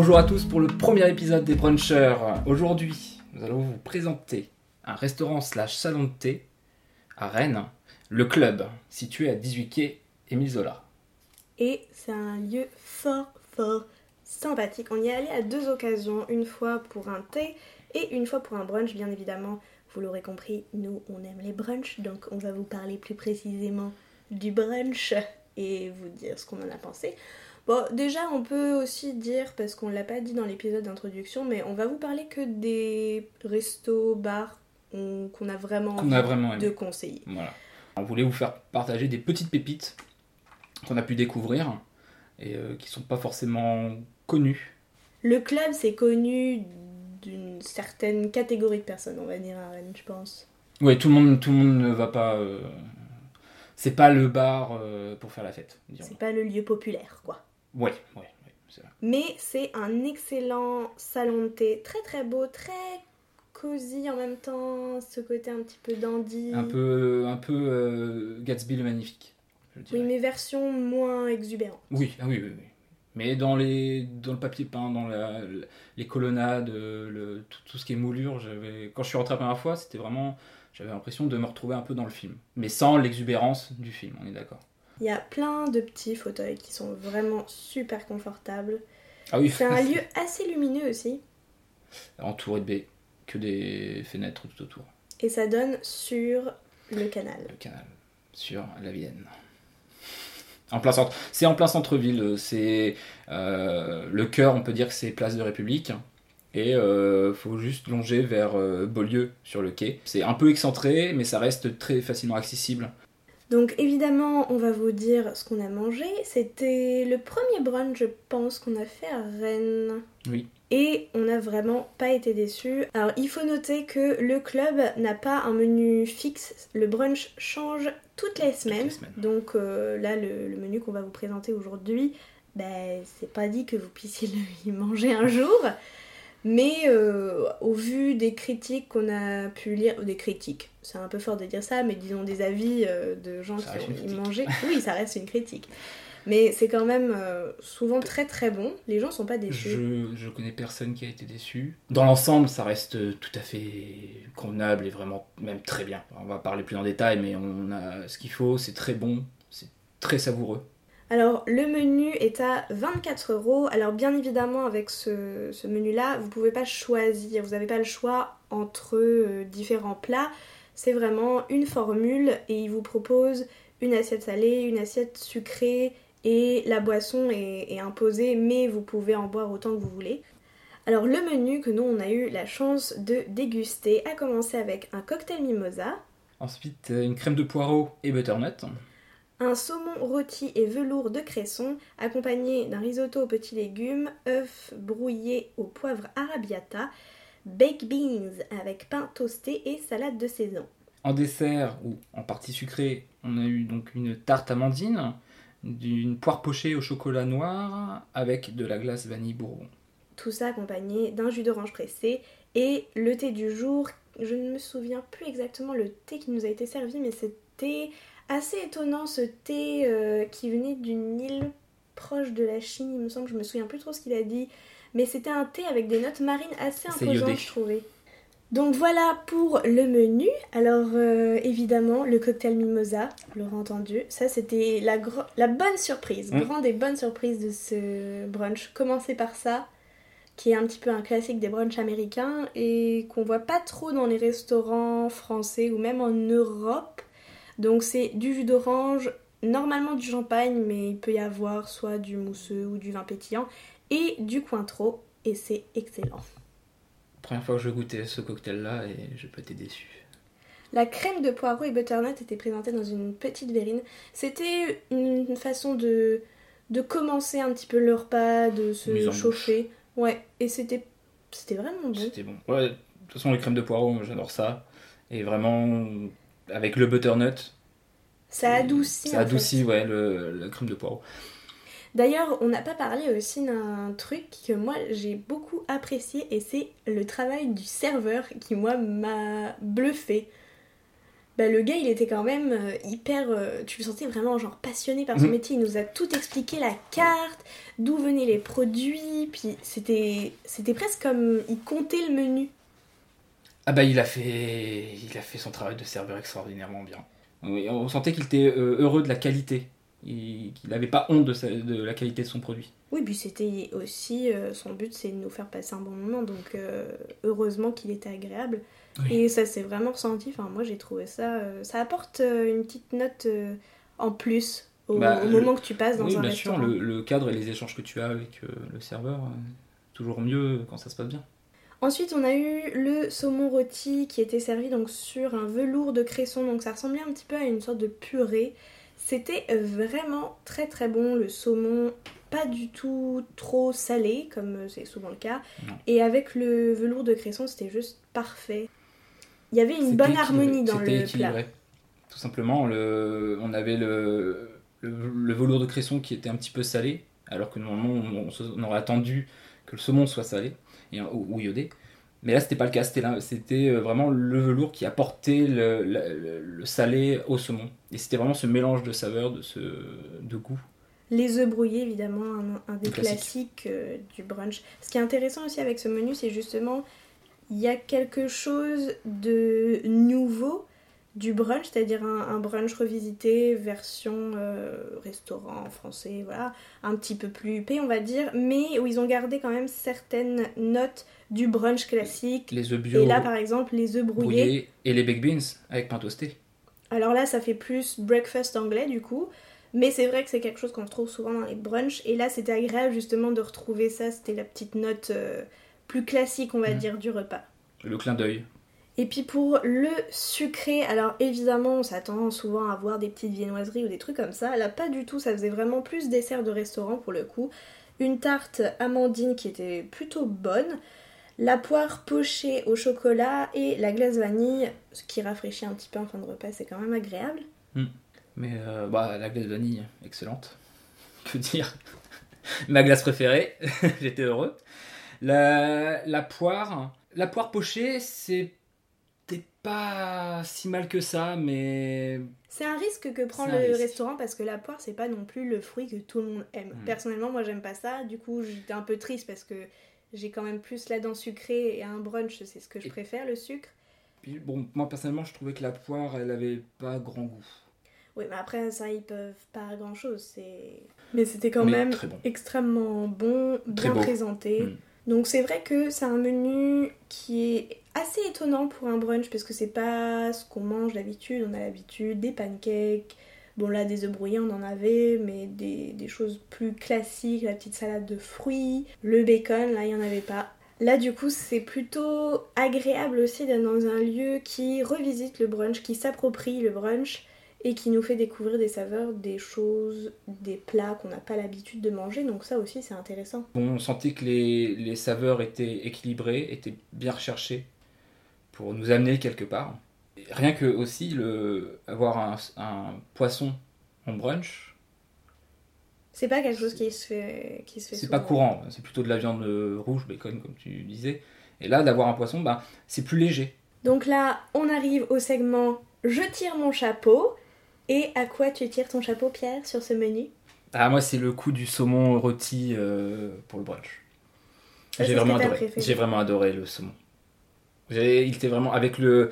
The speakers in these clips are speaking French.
Bonjour à tous pour le premier épisode des Brunchers. Aujourd'hui, nous allons vous présenter un restaurant slash salon de thé à Rennes, le Club, situé à 18 quai Émile Zola. Et c'est un lieu fort, fort sympathique. On y est allé à deux occasions, une fois pour un thé et une fois pour un brunch, bien évidemment. Vous l'aurez compris, nous, on aime les brunchs, donc on va vous parler plus précisément du brunch et vous dire ce qu'on en a pensé. Bon, déjà, on peut aussi dire, parce qu'on l'a pas dit dans l'épisode d'introduction, mais on va vous parler que des restos, bars on- qu'on a vraiment a aimé. de conseiller. Voilà. On voulait vous faire partager des petites pépites qu'on a pu découvrir et euh, qui sont pas forcément connues. Le club, c'est connu d'une certaine catégorie de personnes, on va dire à Rennes, je pense. Ouais, tout le monde, tout le monde ne va pas. euh, C'est pas le bar euh, pour faire la fête. C'est pas le lieu populaire, quoi. Ouais, c'est vrai. Mais c'est un excellent salon de thé, très très beau, très cosy en même temps, ce côté un petit peu dandy. Un peu, un peu euh, Gatsby le magnifique. Je. Oui, mais version moins exubérante. Oui, ah oui, oui, oui. Mais dans, les, dans le papier peint, dans la- les colonnades, le, tout, tout ce qui est moulure, quand je suis rentré la première fois, c'était vraiment, j'avais l'impression de me retrouver un peu dans le film. Mais sans l'exubérance du film, on est d'accord. Il y a plein de petits fauteuils qui sont vraiment super confortables. Ah oui, C'est un lieu assez lumineux aussi. entouré de baies, que des fenêtres tout autour, Et ça donne sur le canal. le canal, sur la Vienne. En plein centre. C'est en plein centre-ville. C'est euh, le cœur, on peut dire que c'est place de République. Et euh, faut juste longer vers euh, Beaulieu sur le quai. C'est un peu excentré, mais ça reste très facilement accessible. Donc évidemment, on va vous dire ce qu'on a mangé. C'était le premier brunch, je pense, qu'on a fait à Rennes. Oui. Et on n'a vraiment pas été déçus. Alors il faut noter que le club n'a pas un menu fixe. Le brunch change toutes les semaines. les semaines. Donc euh, là, le, le menu qu'on va vous présenter aujourd'hui, ben, c'est pas dit que vous puissiez le y manger un jour. Mais euh, au vu des critiques qu'on a pu lire, des critiques, c'est un peu fort de dire ça, mais disons des avis euh, de gens Ça qui ont mangé, oui, ça reste une critique. Mais c'est quand même euh, souvent très très bon. Les gens sont pas déçus. Je, je connais personne qui a été déçu. Dans l'ensemble, ça reste tout à fait convenable et vraiment même très bien. On va parler plus en détail, mais on a ce qu'il faut, c'est très bon, c'est très savoureux. Alors le menu est à 24 euros. Alors bien évidemment avec ce, menu-là, vous pouvez pas choisir, vous n'avez pas le choix entre euh, différents plats. C'est vraiment une formule et il vous propose une assiette salée, une assiette sucrée et la boisson est, est imposée, mais vous pouvez en boire autant que vous voulez. Alors le menu que nous on a eu la chance de déguster a commencé avec un cocktail mimosa, Ensuite, euh, une crème de poireau et butternut. Un saumon rôti et velours de cresson, accompagné d'un risotto aux petits légumes, œufs brouillés au poivre arrabbiata, baked beans avec pain toasté et salade de saison. En dessert, ou en partie sucrée, on a eu donc une tarte amandine, d'une poire pochée au chocolat noir avec de la glace vanille bourbon. Tout ça accompagné d'un jus d'orange pressé et le thé du jour. Je ne me souviens plus exactement le thé qui nous a été servi, mais c'était assez étonnant ce thé euh, qui venait d'une île proche de la Chine, il me semble. Je me souviens plus trop ce qu'il a dit, mais c'était un thé avec des notes marines assez imposantes, je trouvais. Donc voilà pour le menu. Alors euh, évidemment le cocktail mimosa, vous l'aurez entendu. Ça c'était la, la bonne surprise, Mm. grande et bonne surprise de ce brunch. Commencer par ça, qui est un petit peu un classique des brunchs américains et qu'on voit pas trop dans les restaurants français ou même en Europe. Donc c'est du jus d'orange, normalement du champagne, mais il peut y avoir soit du mousseux ou du vin pétillant et du cointreau et c'est excellent. Première fois que je goûtais ce cocktail-là et j'ai pas été déçu. La crème de poireau et butternut était présentée dans une petite verrine. C'était une façon de, de commencer un petit peu le repas, de se chauffer. Ouais, et c'était c'était vraiment bon. C'était bon. Ouais, de toute façon, les crèmes de poireau, moi, j'adore ça. Et vraiment, avec le butternut, Ça adoucit. ça adoucit fait. ouais, le, la crème de poireau. D'ailleurs, on n'a pas parlé aussi d'un truc que moi j'ai beaucoup apprécié et c'est le travail du serveur qui moi m'a bluffé. bah, le gars il était quand même euh, hyper. euh, tu le sentais vraiment genre passionné par son Mhm. métier. Il nous a tout expliqué, la carte, d'où venaient les produits, puis c'était c'était presque comme il comptait le menu. Ah bah il a fait, il a fait son travail de serveur extraordinairement bien. On sentait qu'il était euh, heureux de la qualité, Il- qu'il n'avait pas honte de, sa- de la qualité de son produit. Oui, puis c'était aussi euh, son but, c'est de nous faire passer un bon moment, donc euh, heureusement qu'il était agréable. Oui. Et ça s'est vraiment ressenti. Enfin, moi j'ai trouvé ça. euh, ça apporte euh, une petite note euh, en plus au, Bah, au le- moment que tu passes dans oui, un bien restaurant. sûr, le, le cadre et les échanges que tu as avec euh, le serveur, euh, toujours mieux quand ça se passe bien. Ensuite, on a eu le saumon rôti qui était servi donc sur un velours de cresson, donc ça ressemblait un petit peu à une sorte de purée. C'était vraiment très très bon, le saumon pas du tout trop salé comme c'est souvent le cas, Non. et avec le velours de cresson c'était juste parfait. Il y avait une bonne harmonie dans le plat. équilibré. Tout simplement, le, on avait le, le, le velours de cresson qui était un petit peu salé, alors que normalement on, on aurait attendu que le saumon soit salé et, ou, ou iodé. Mais là, c'était pas le cas, c'était euh, vraiment le velours qui apportait le, le, salé au saumon. Et c'était vraiment ce mélange de saveurs, de, ce, de goût. Les œufs brouillés, évidemment, un, un des Classique. classiques euh, du brunch. Ce qui est intéressant aussi avec ce menu, c'est justement, il y a quelque chose de du brunch, c'est-à-dire un, un brunch revisité, version euh, restaurant français, voilà, un petit peu plus huppé, on va dire, mais où ils ont gardé quand même certaines notes du brunch classique. Les œufs bio Et là, par exemple, les œufs brouillés. brouillés et les baked beans avec pain toasté. Alors là, ça fait plus breakfast anglais du coup. Mais c'est vrai que c'est quelque chose qu'on retrouve souvent dans les brunchs. Et là, c'était agréable justement de retrouver ça. C'était la petite note euh, plus classique, on va Mhm. dire, du repas. Le clin d'œil. Et puis pour le sucré, alors évidemment, on s'attend souvent à voir des petites viennoiseries ou des trucs comme ça. Là, pas du tout. Ça faisait vraiment plus dessert de restaurant pour le coup. Une tarte amandine qui était plutôt bonne. La poire pochée au chocolat et la glace vanille, ce qui rafraîchit un petit peu en fin de repas, c'est quand même agréable. Mais euh, bah, la glace vanille, excellente. Que dire Ma glace préférée, j'étais heureux. La, poire, la poire pochée, c'était pas si mal que ça, mais C'est un risque que prend le risque. restaurant parce que la poire c'est pas non plus le fruit que tout le monde aime. Mm. Personnellement moi j'aime pas ça, du coup j'étais un peu triste parce que j'ai quand même plus la dent sucrée et un brunch c'est ce que je Et- préfère le sucre. puis, bon, moi personnellement, je trouvais que la poire, elle avait pas grand goût. Oui mais après ça ils peuvent pas grand chose, c'est... Mais c'était quand Mais même bon. extrêmement bon, bien présenté. Mm. Donc c'est vrai que c'est un menu qui est assez étonnant pour un brunch parce que c'est pas ce qu'on mange d'habitude. On a l'habitude des pancakes, bon là des œufs brouillés on en avait, mais des, des choses plus classiques, la petite salade de fruits, le bacon, là il y en avait pas. Là du coup c'est plutôt agréable aussi d'être dans un lieu qui revisite le brunch, qui s'approprie le brunch et qui nous fait découvrir des saveurs, des choses, des plats qu'on n'a pas l'habitude de manger. Donc ça aussi c'est intéressant. On sentait que les, les saveurs étaient équilibrées, étaient bien recherchées pour nous amener quelque part. Rien que aussi le, avoir un, un poisson en brunch, C'est pas quelque chose qui se fait, qui se fait c'est pas courant, c'est plutôt de la viande rouge, bacon comme tu disais. Et là, d'avoir un poisson, ben, c'est plus léger. Donc là, on arrive au segment Je tire mon chapeau. Et à quoi tu tires ton chapeau, Pierre, sur ce menu? Ah, moi, c'est le coup du saumon rôti euh, pour le brunch. J'ai vraiment adoré. J'ai vraiment adoré le saumon. Il était vraiment avec le,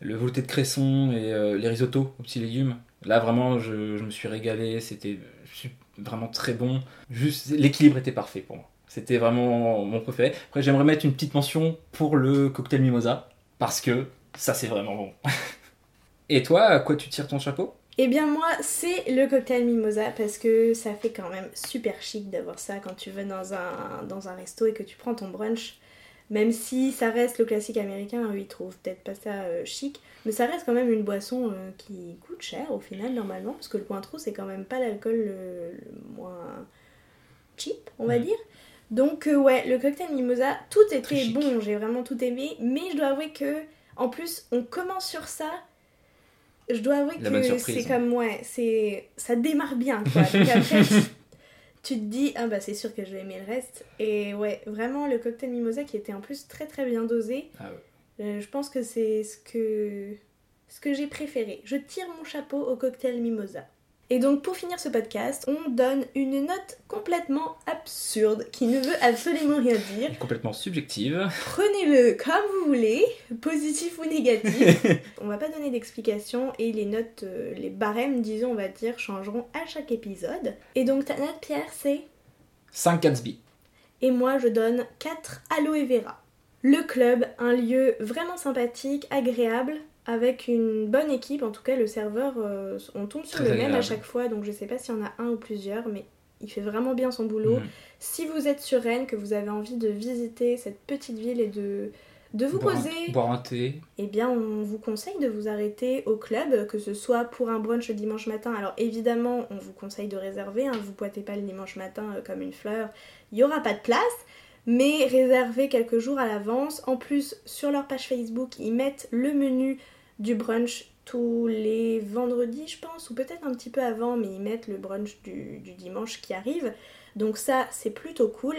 le velouté de cresson et euh, les risottos aux petits légumes. Là, vraiment, je, je me suis régalé. C'était vraiment très bon. Juste, l'équilibre était parfait pour moi. C'était vraiment mon préféré. Après, j'aimerais mettre une petite mention pour le cocktail mimosa parce que ça, c'est vraiment bon. et toi, à quoi tu tires ton chapeau? Eh bien moi, c'est le cocktail mimosa parce que ça fait quand même super chic d'avoir ça quand tu vas dans un, dans un resto et que tu prends ton brunch. Même si ça reste le classique américain, eux ils trouvent peut-être pas ça euh, chic, mais ça reste quand même une boisson euh, qui coûte cher au final normalement, parce que le Cointreau c'est quand même pas l'alcool le, le moins cheap, on va dire. Donc euh, ouais, le cocktail mimosa, tout Très était chic. bon, j'ai vraiment tout aimé, mais je dois avouer que en plus on commence sur ça. Je dois avouer La que c'est comme ouais, c'est ça démarre bien quoi. Donc après tu te dis ah bah c'est sûr que je vais aimer le reste et ouais, vraiment le cocktail mimosa qui était en plus très très bien dosé. Ah ouais. Euh, je pense que c'est ce que ce que j'ai préféré. Je tire mon chapeau au cocktail mimosa. Et donc pour finir ce podcast, on donne une note complètement absurde qui ne veut absolument rien dire. Complètement subjective. Prenez-le comme vous voulez, positif ou négatif. on va pas donner d'explication et les notes, euh, les barèmes, disons, on va dire, changeront à chaque épisode. Et donc ta note, Pierre, c'est 5 Gatsby. Et moi, je donne 4 Aloe Vera. Le club, un lieu vraiment sympathique, agréable, avec une bonne équipe. En tout cas, le serveur, euh, on tombe sur Très le même à chaque fois, donc je sais pas s'il y en a un ou plusieurs, mais il fait vraiment bien son boulot. Si vous êtes sur Rennes, que vous avez envie de visiter cette petite ville et de, de vous poser, boire un thé. eh bien, on vous conseille de vous arrêter au club, que ce soit pour un brunch le dimanche matin. Alors évidemment, on vous conseille de réserver, hein, vous pointez pas le dimanche matin euh, comme une fleur, il y aura pas de place. Mais réservez quelques jours à l'avance. En plus, sur leur page Facebook, ils mettent le menu du brunch tous les vendredis, je pense, ou peut-être un petit peu avant, mais ils mettent le brunch du, du dimanche qui arrive. Donc ça, c'est plutôt cool.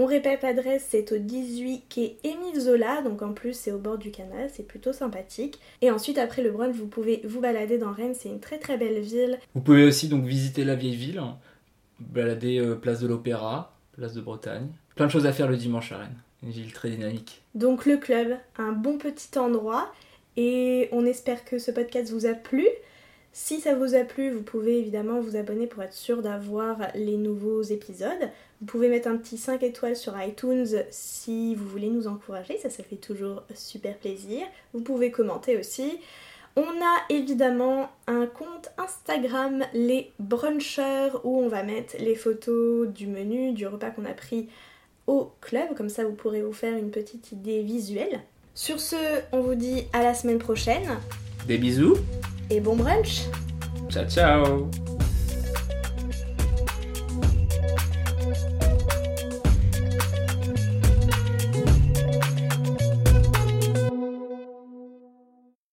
On répète l'adresse, c'est au 18 quai Émile Zola, donc en plus c'est au bord du canal, c'est plutôt sympathique. Et ensuite après le brunch, vous pouvez vous balader dans Rennes, c'est une très très belle ville. Vous pouvez aussi donc visiter la vieille ville, hein. balader euh, place de l'Opéra, place de Bretagne. Plein de choses à faire le dimanche à Rennes. Une ville très dynamique. Donc le club, un bon petit endroit, et on espère que ce podcast vous a plu. Si ça vous a plu, vous pouvez évidemment vous abonner pour être sûr d'avoir les nouveaux épisodes. Vous pouvez mettre un petit 5 étoiles sur iTunes si vous voulez nous encourager, ça ça fait toujours super plaisir. Vous pouvez commenter aussi. On a évidemment un compte Instagram, les brunchers, où on va mettre les photos du menu, du repas qu'on a pris au club, comme ça vous pourrez vous faire une petite idée visuelle. Sur ce, on vous dit à la semaine prochaine. Des bisous. et bon brunch. Ciao ciao